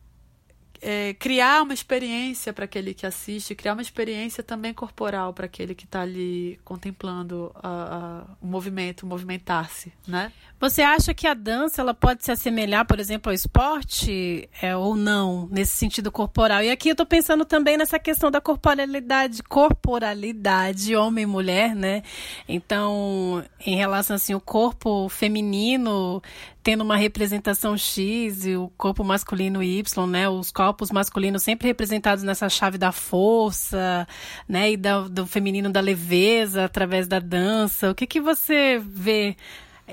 é, criar uma experiência para aquele que assiste, criar uma experiência também corporal para aquele que está ali contemplando a, a, o movimento, movimentar-se, né? Você acha que a dança ela pode se assemelhar, por exemplo, ao esporte é, ou não, nesse sentido corporal? E aqui eu estou pensando também nessa questão da corporalidade, corporalidade homem e mulher, né? Então, em relação assim, o corpo feminino tendo uma representação X e o corpo masculino Y, né? Os corpos masculinos sempre representados nessa chave da força, né? E da, do feminino da leveza através da dança. O que que você vê?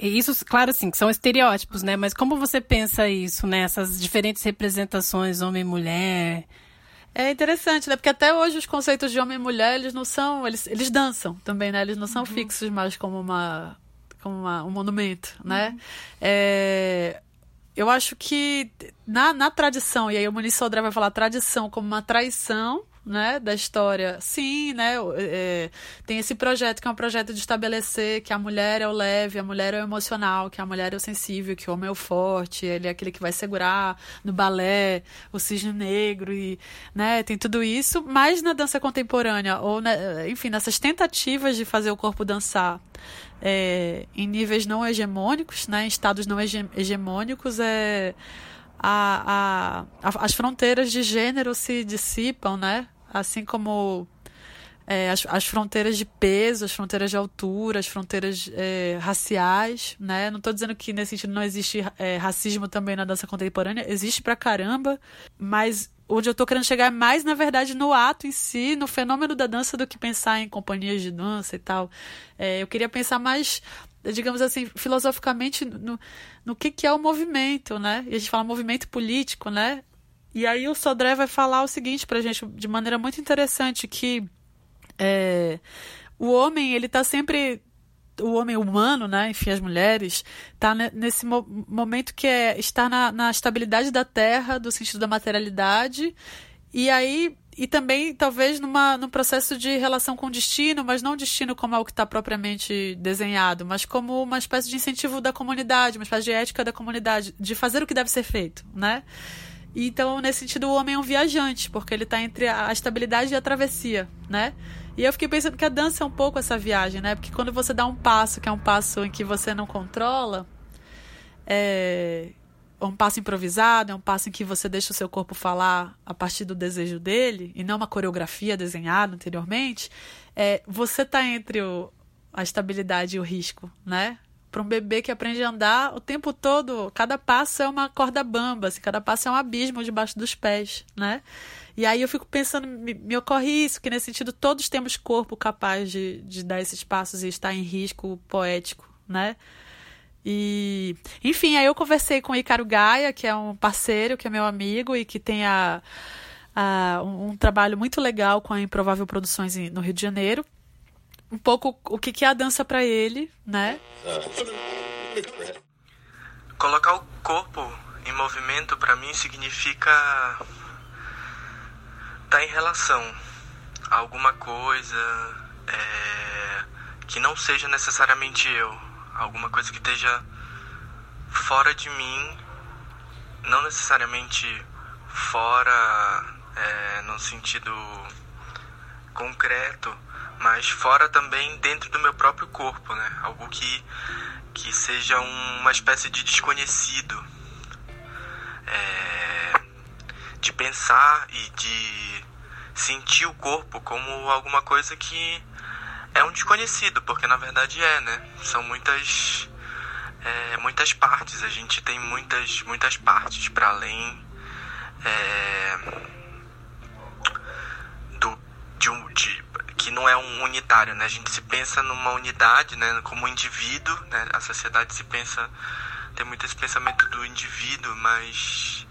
Isso, claro, sim, são estereótipos, né? Mas como você pensa isso, né? Essas diferentes representações homem e mulher. É interessante, né? Porque até hoje os conceitos de homem e mulher, eles não são. Eles, eles dançam também, né? Eles não são uhum. fixos mais como uma, uma, um monumento, né? Uhum. É, eu acho que na, na tradição, e aí o Muniz Sodré vai falar tradição como uma traição, né, da história. Sim, né, é, tem esse projeto que é um projeto de estabelecer que a mulher é o leve, a mulher é o emocional, que a mulher é o sensível, que o homem é o forte, ele é aquele que vai segurar no balé, o cisne negro e, né, tem tudo isso, mas na dança contemporânea ou, né, enfim, nessas tentativas de fazer o corpo dançar é, em níveis não hegemônicos, né, em estados não hegemônicos, é a, a, a, as fronteiras de gênero se dissipam, né? Assim como é, as, as fronteiras de peso, as fronteiras de altura, as fronteiras é, raciais, né? Não estou dizendo que nesse sentido não existe é, racismo também na dança contemporânea, existe pra caramba, mas onde eu estou querendo chegar é mais, na verdade, no ato em si, no fenômeno da dança, do que pensar em companhias de dança e tal. É, eu queria pensar mais, digamos assim, filosoficamente no, no que, que é o movimento, né? E a gente fala movimento político, né? E aí o Sodré vai falar o seguinte pra gente, de maneira muito interessante, que é, o homem, ele está sempre o homem humano, né, enfim, as mulheres, está nesse mo momento que é estar na, na, estabilidade da terra, do sentido da materialidade, e aí e também talvez numa, num processo de relação com o destino, mas não destino como algo que está propriamente desenhado, mas como uma espécie de incentivo da comunidade, uma espécie de ética da comunidade, de fazer o que deve ser feito, né? Então, nesse sentido, o homem é um viajante, porque ele está entre a estabilidade e a travessia, né? E eu fiquei pensando que a dança é um pouco essa viagem, né? Porque quando você dá um passo, que é um passo em que você não controla, é um passo improvisado, é um passo em que você deixa o seu corpo falar a partir do desejo dele, e não uma coreografia desenhada anteriormente, é, você está entre o, a estabilidade e o risco, né? Para um bebê que aprende a andar o tempo todo, cada passo é uma corda bamba, assim, cada passo é um abismo debaixo dos pés, né? E aí eu fico pensando, me, me, ocorre isso, que nesse sentido todos temos corpo capaz de, de dar esses passos e estar em risco poético, né? E, enfim, aí eu conversei com o Icaro Gaia, que é um parceiro, que é meu amigo e que tem a, a um, um, trabalho muito legal com a Improvável Produções no Rio de Janeiro. Um pouco o que, que é a dança para ele, né? Colocar o corpo em movimento para mim significa tá em relação a alguma coisa é, que não seja necessariamente eu, alguma coisa que esteja fora de mim, não necessariamente fora é, no sentido concreto, mas fora também dentro do meu próprio corpo, né? Algo que, que seja uma espécie de desconhecido. É, de pensar e de sentir o corpo como alguma coisa que é um desconhecido, porque na verdade é, né? São muitas é, muitas partes, a gente tem muitas muitas partes para além é, do de um de, que não é um unitário, né? A gente se pensa numa unidade, né? Como um indivíduo, né? A sociedade se pensa tem muito esse pensamento do indivíduo, mas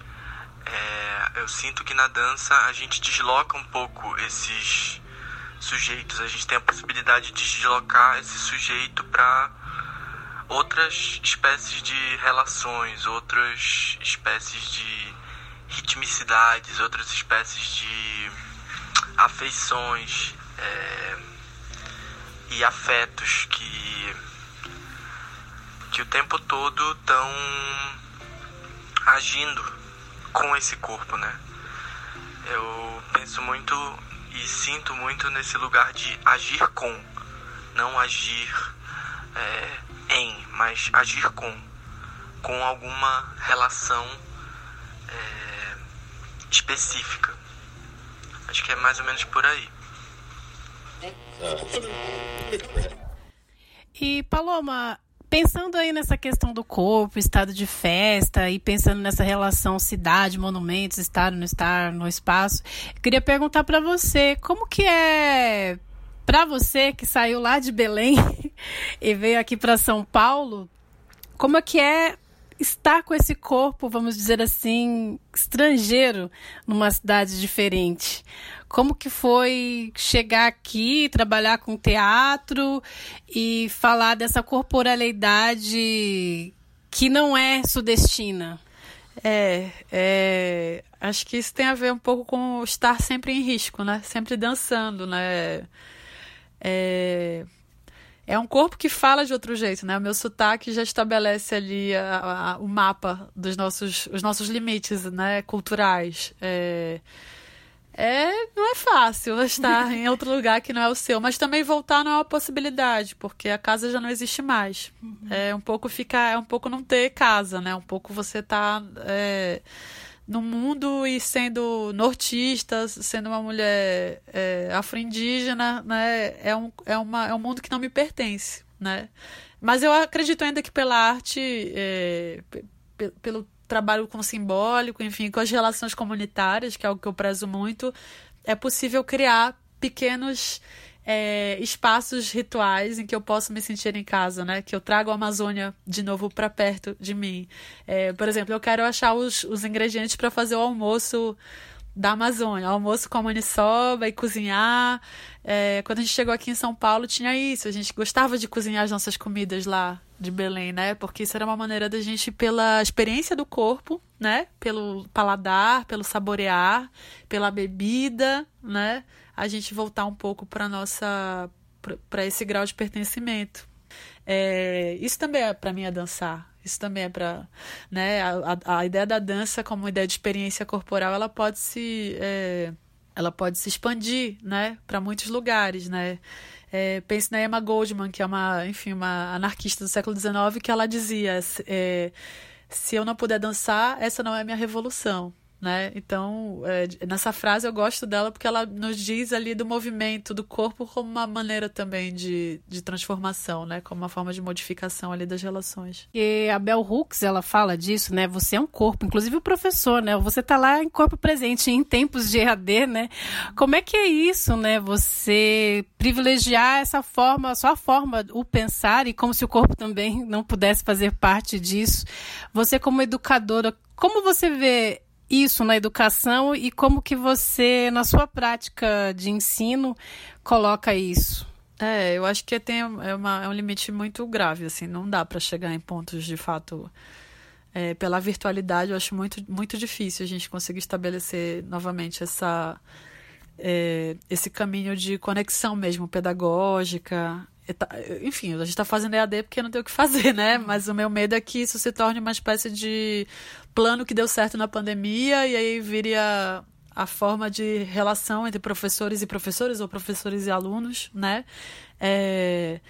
é, eu sinto que na dança a gente desloca um pouco esses sujeitos, a gente tem a possibilidade de deslocar esse sujeito para outras espécies de relações, outras espécies de ritmicidades, outras espécies de afeições é, e afetos que, que o tempo todo estão agindo com esse corpo, né? Eu penso muito e sinto muito nesse lugar de agir com, não agir é, em, mas agir com, com alguma relação é, específica. Acho que é mais ou menos por aí. E Paloma, Pensando aí nessa questão do corpo, estado de festa e pensando nessa relação cidade, monumentos, estar no estar no espaço, queria perguntar para você, como que é para você que saiu lá de Belém e veio aqui para São Paulo, como é que é estar com esse corpo, vamos dizer assim, estrangeiro numa cidade diferente? Como que foi chegar aqui, trabalhar com teatro e falar dessa corporalidade que não é sudestina? É, é, acho que isso tem a ver um pouco com estar sempre em risco, né? Sempre dançando, né? É, é um corpo que fala de outro jeito, né? O meu sotaque já estabelece ali a, a, o mapa dos nossos, os nossos limites, né? Culturais. É, é, não é fácil estar em outro lugar que não é o seu, mas também voltar não é uma possibilidade, porque a casa já não existe mais. Uhum. É um pouco ficar, é um pouco não ter casa, né? Um pouco você tá é, no mundo e sendo nortista, sendo uma mulher é, afro-indígena, né? É um, é, uma, é um mundo que não me pertence, né? Mas eu acredito ainda que pela arte, é, pelo trabalho com simbólico, enfim, com as relações comunitárias, que é algo que eu prezo muito, é possível criar pequenos é, espaços rituais em que eu posso me sentir em casa, né? Que eu trago a Amazônia de novo para perto de mim. É, por exemplo, eu quero achar os, os ingredientes para fazer o almoço da Amazônia, almoço com a maniçoba e cozinhar. É, quando a gente chegou aqui em São Paulo, tinha isso. A gente gostava de cozinhar as nossas comidas lá de Belém, né? Porque isso era uma maneira da gente, pela experiência do corpo, né? Pelo paladar, pelo saborear, pela bebida, né? A gente voltar um pouco para nossa para esse grau de pertencimento. É, isso também é para mim é dançar. Isso também é para, né? A, a, ideia da dança como ideia de experiência corporal, ela pode se, é, ela pode se expandir, né? Para muitos lugares, né? É, pense na Emma Goldman, que é uma, enfim, uma anarquista do século XIX, que ela dizia: é, se eu não puder dançar, essa não é minha revolução né? Então, é, nessa frase eu gosto dela porque ela nos diz ali do movimento do corpo como uma maneira também de, de transformação, né? Como uma forma de modificação ali das relações. E a Bell Hooks, ela fala disso, né? Você é um corpo, inclusive o professor, né? Você tá lá em corpo presente, em tempos de EAD, né? Como é que é isso, né? Você privilegiar essa forma, a sua forma, o pensar, e como se o corpo também não pudesse fazer parte disso. Você como educadora, como você vê isso na educação e como que você, na sua prática de ensino, coloca isso? É, eu acho que tem é, uma, é um limite muito grave, assim, não dá para chegar em pontos de fato. É, pela virtualidade, eu acho muito, muito difícil a gente conseguir estabelecer novamente essa, é, esse caminho de conexão mesmo pedagógica. Tá, enfim, a gente está fazendo EAD porque não tem o que fazer, né? Mas o meu medo é que isso se torne uma espécie de plano que deu certo na pandemia e aí viria a forma de relação entre professores e professores ou professores e alunos, né? É...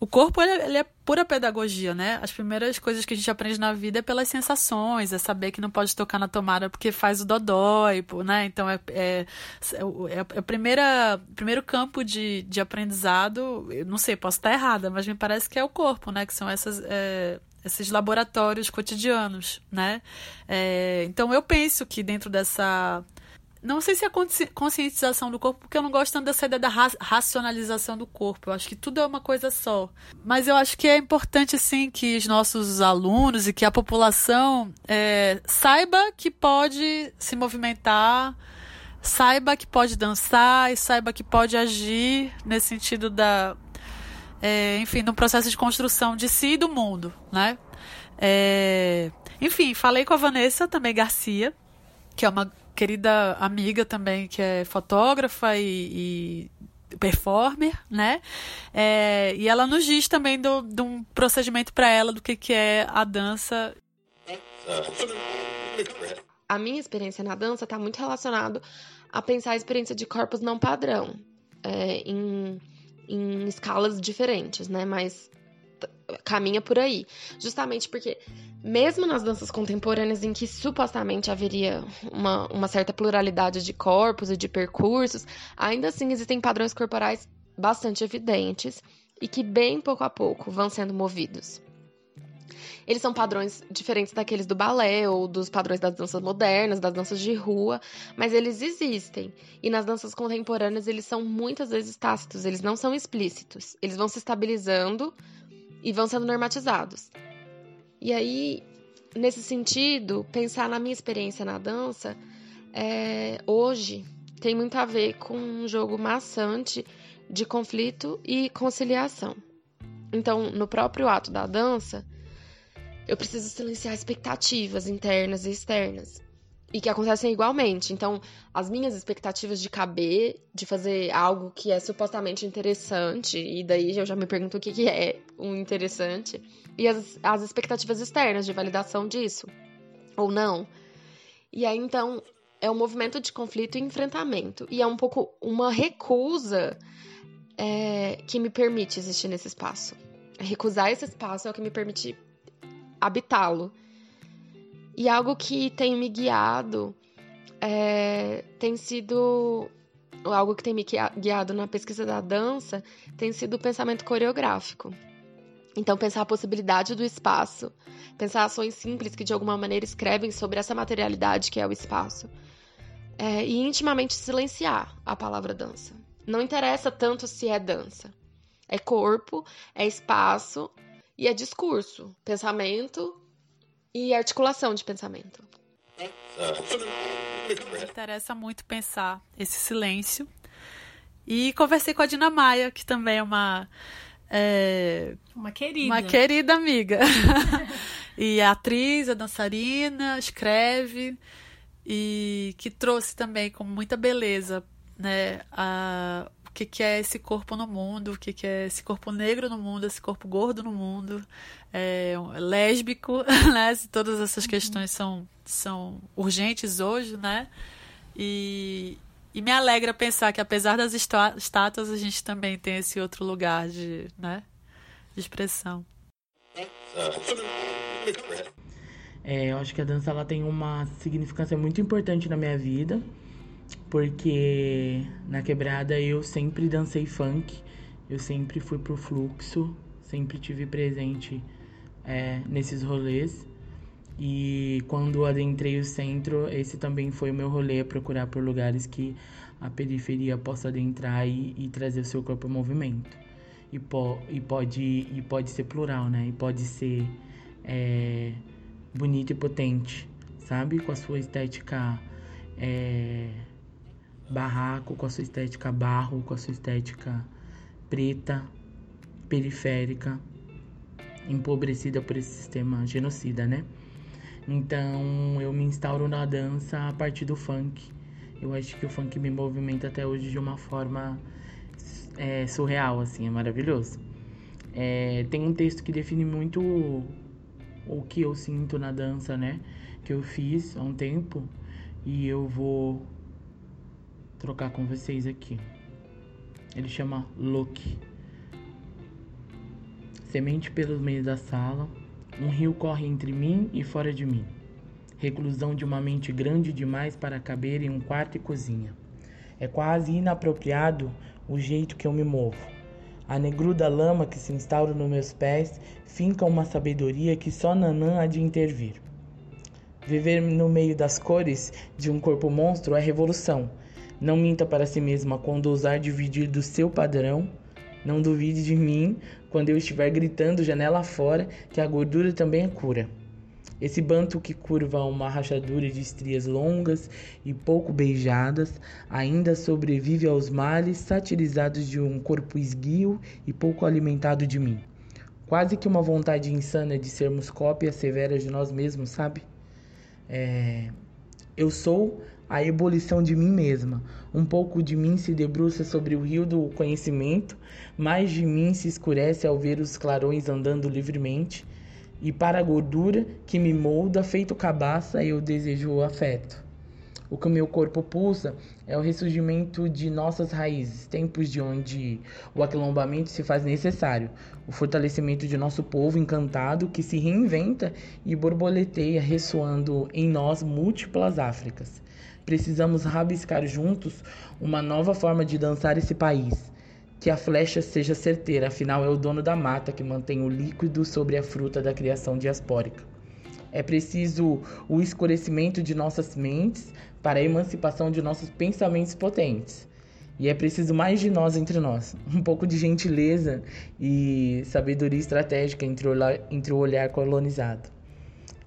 O corpo ele, ele, é pura pedagogia, né? As primeiras coisas que a gente aprende na vida é pelas sensações, é saber que não pode tocar na tomada porque faz o dodói, né? Então é, é, é, é o primeira, primeiro campo de, de aprendizado. Eu não sei, posso estar errada, mas me parece que é o corpo, né? Que são essas é, esses laboratórios cotidianos, né? É, então eu penso que dentro dessa não sei se é conscientização do corpo, porque eu não gosto tanto dessa ideia da racionalização do corpo. Eu acho que tudo é uma coisa só. Mas eu acho que é importante, sim, que os nossos alunos e que a população é, saiba que pode se movimentar, saiba que pode dançar e saiba que pode agir nesse sentido da, é, enfim, no processo de construção de si e do mundo, né? É, enfim, falei com a Vanessa também Garcia, que é uma querida amiga também, que é fotógrafa e, e performer, né? É, e ela nos diz também do, de um procedimento para ela do que, que é a dança. A minha experiência na dança está muito relacionado a pensar a experiência de corpos não padrão. É, em em escalas diferentes, né? Mas caminha por aí. Justamente porque, mesmo nas danças contemporâneas em que supostamente haveria uma, uma certa pluralidade de corpos e de percursos, ainda assim existem padrões corporais bastante evidentes e que, bem pouco a pouco, vão sendo movidos. Eles são padrões diferentes daqueles do balé ou dos padrões das danças modernas, das danças de rua, mas eles existem. E nas danças contemporâneas eles são muitas vezes tácitos, eles não são explícitos. Eles vão se estabilizando e vão sendo normatizados. E aí, nesse sentido, pensar na minha experiência na dança é, hoje tem muito a ver com um jogo maçante de conflito e conciliação. Então, no próprio ato da dança, eu preciso silenciar expectativas internas e externas. E que acontecem igualmente. Então, as minhas expectativas de caber, de fazer algo que é supostamente interessante, e daí eu já me pergunto o que, que é um interessante, e as, as expectativas externas de validação disso, ou não. E aí, então, é um movimento de conflito e enfrentamento. E é um pouco uma recusa é, que me permite existir nesse espaço. Recusar esse espaço é o que me permite habitá-lo. E algo que tem me guiado é, tem sido. Algo que tem me guiado na pesquisa da dança tem sido o pensamento coreográfico. Então, pensar a possibilidade do espaço, pensar ações simples que de alguma maneira escrevem sobre essa materialidade que é o espaço. É, e intimamente silenciar a palavra dança. Não interessa tanto se é dança. É corpo, é espaço e é discurso, pensamento e articulação de pensamento. Me interessa muito pensar esse silêncio. E conversei com a Dina Maia, que também é uma. É, uma querida. Uma querida amiga. e é atriz, é dançarina, escreve. E que trouxe também com muita beleza né, a, que, que é esse corpo no mundo, o que, que é esse corpo negro no mundo, esse corpo gordo no mundo, é, lésbico, né? Todas essas uhum. questões são, são urgentes hoje, né? E, e me alegra pensar que apesar das estátuas, a gente também tem esse outro lugar de, né, de expressão. É, eu acho que a dança ela tem uma significância muito importante na minha vida porque na quebrada eu sempre dancei funk, eu sempre fui pro fluxo, sempre tive presente é, nesses rolês. E quando adentrei o centro, esse também foi o meu rolê, procurar por lugares que a periferia possa adentrar e, e trazer o seu corpo em movimento. E, po, e, pode, e pode ser plural, né? E pode ser é, bonito e potente, sabe? Com a sua estética é, barraco, com a sua estética barro, com a sua estética preta, periférica, empobrecida por esse sistema genocida, né? Então eu me instauro na dança a partir do funk. Eu acho que o funk me movimenta até hoje de uma forma é, surreal, assim, é maravilhoso. É, tem um texto que define muito o, o que eu sinto na dança, né? Que eu fiz há um tempo e eu vou trocar com vocês aqui. Ele chama Loki. Semente pelo meio da sala, um rio corre entre mim e fora de mim. Reclusão de uma mente grande demais para caber em um quarto e cozinha. É quase inapropriado o jeito que eu me movo. A negruda lama que se instaura nos meus pés finca uma sabedoria que só Nanã há de intervir. Viver no meio das cores de um corpo monstro é revolução, não minta para si mesma quando ousar dividir do seu padrão. Não duvide de mim quando eu estiver gritando janela fora que a gordura também é cura. Esse banto que curva uma rachadura de estrias longas e pouco beijadas ainda sobrevive aos males satirizados de um corpo esguio e pouco alimentado de mim. Quase que uma vontade insana de sermos cópias severas de nós mesmos, sabe? É... Eu sou a ebulição de mim mesma. Um pouco de mim se debruça sobre o rio do conhecimento, mais de mim se escurece ao ver os clarões andando livremente. E para a gordura que me molda, feito cabaça, eu desejo o afeto. O que o meu corpo pulsa é o ressurgimento de nossas raízes, tempos de onde o aquilombamento se faz necessário, o fortalecimento de nosso povo encantado que se reinventa e borboleteia, ressoando em nós múltiplas Áfricas. Precisamos rabiscar juntos uma nova forma de dançar esse país. Que a flecha seja certeira, afinal é o dono da mata que mantém o líquido sobre a fruta da criação diaspórica. É preciso o escurecimento de nossas mentes para a emancipação de nossos pensamentos potentes. E é preciso mais de nós entre nós, um pouco de gentileza e sabedoria estratégica entre o olhar, entre o olhar colonizado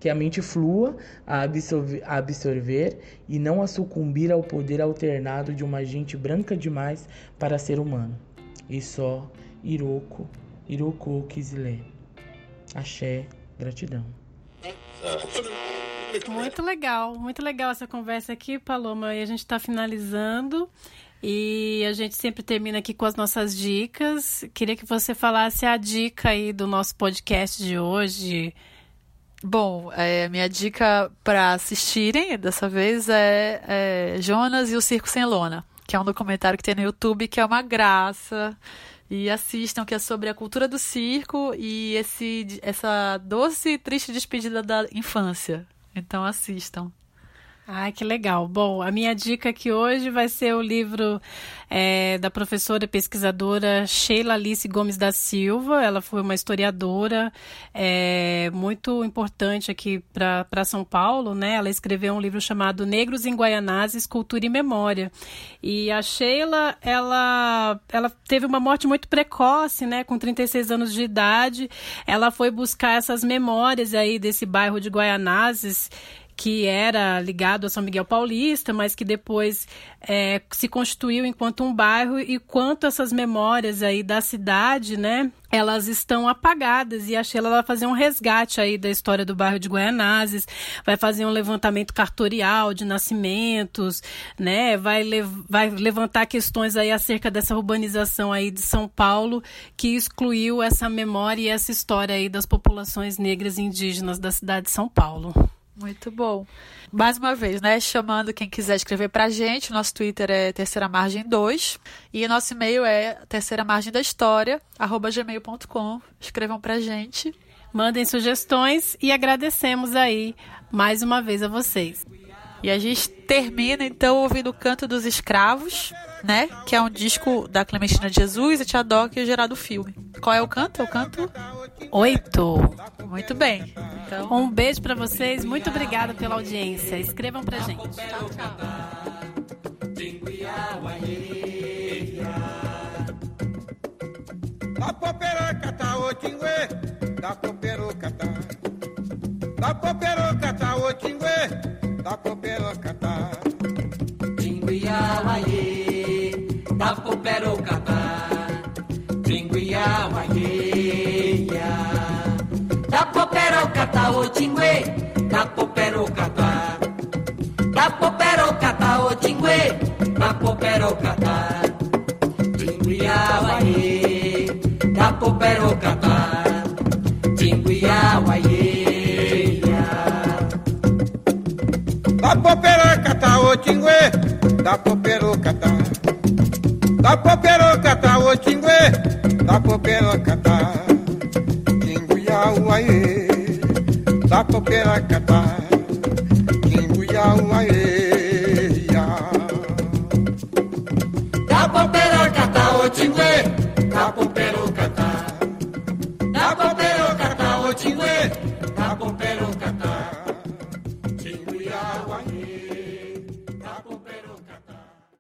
que a mente flua a absorver, a absorver e não a sucumbir ao poder alternado de uma gente branca demais para ser humano. E só Iroko, Iroko Kizile. Axé, gratidão. Muito legal, muito legal essa conversa aqui, Paloma. E a gente está finalizando. E a gente sempre termina aqui com as nossas dicas. Queria que você falasse a dica aí do nosso podcast de hoje, Bom, é, minha dica para assistirem dessa vez é, é, Jonas e o Circo Sem Lona, que é um documentário que tem no YouTube que é uma graça. E assistam, que é sobre a cultura do circo e esse, essa doce e triste despedida da infância. Então assistam. Ai, que legal. Bom, a minha dica aqui hoje vai ser o livro é, da professora pesquisadora Sheila Alice Gomes da Silva. Ela foi uma historiadora é, muito importante aqui para São Paulo, né? Ela escreveu um livro chamado Negros em Guaianazes, Cultura e Memória. E a Sheila, ela, ela teve uma morte muito precoce, né? Com 36 anos de idade. Ela foi buscar essas memórias aí desse bairro de Guaianazes que era ligado a São Miguel Paulista, mas que depois é, se constituiu enquanto um bairro e quanto essas memórias aí da cidade, né, elas estão apagadas e a Sheila vai fazer um resgate aí da história do bairro de Guaianazes, vai fazer um levantamento cartorial de nascimentos, né, vai, le vai levantar questões aí acerca dessa urbanização aí de São Paulo que excluiu essa memória e essa história aí das populações negras e indígenas da cidade de São Paulo. Muito bom. Mais uma vez, né? Chamando quem quiser escrever pra gente. Nosso Twitter é Terceira Margem 2. E nosso e-mail é terceira margem da história, arroba gmail.com. Escrevam pra gente. Mandem sugestões e agradecemos aí mais uma vez a vocês. E a gente termina então ouvindo o Canto dos Escravos, né? Que é um disco da Clementina de Jesus, a Tia Doc e o Gerado Filme. Qual é o canto? É o canto? Oito. Muito bem. Então... Um beijo para vocês. Muito obrigada pela audiência. Escrevam pra gente. Tchau, tchau. Da poperoca tá o tingue, da poperoca tá. Da poperoca tá o tingue, da poperoca tá. Tingue awaiê, da poperoca tá. Tingue awaiê, da poperoca Da poperocatá, o tingue, da poperocatá. Da poperocatá, o tingue, da poperocatá. Tinguiá, uaie, da poperocatá. Tinguiá, uaie.